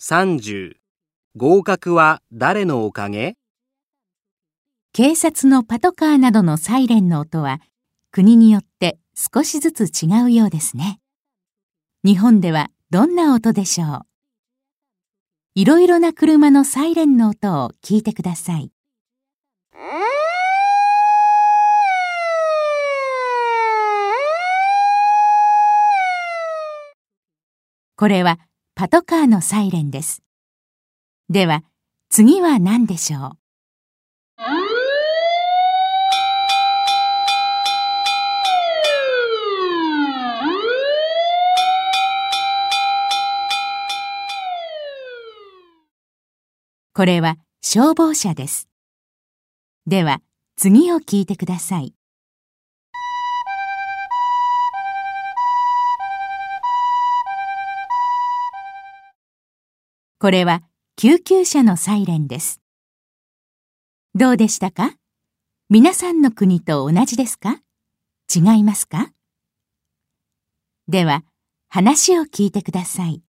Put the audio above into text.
30合格は誰のおかげ？警察のパトカーなどのサイレンの音は国によって少しずつ違うようですね。日本ではどんな音でしょう？いろいろな車のサイレンの音を聞いてください。これはパトカーのサイレンです。では、次は何でしょう？これは消防車です。では、次を聞いてください。これは救急車のサイレンです。どうでしたか？皆さんの国と同じですか？違いますか？では、話を聞いてください。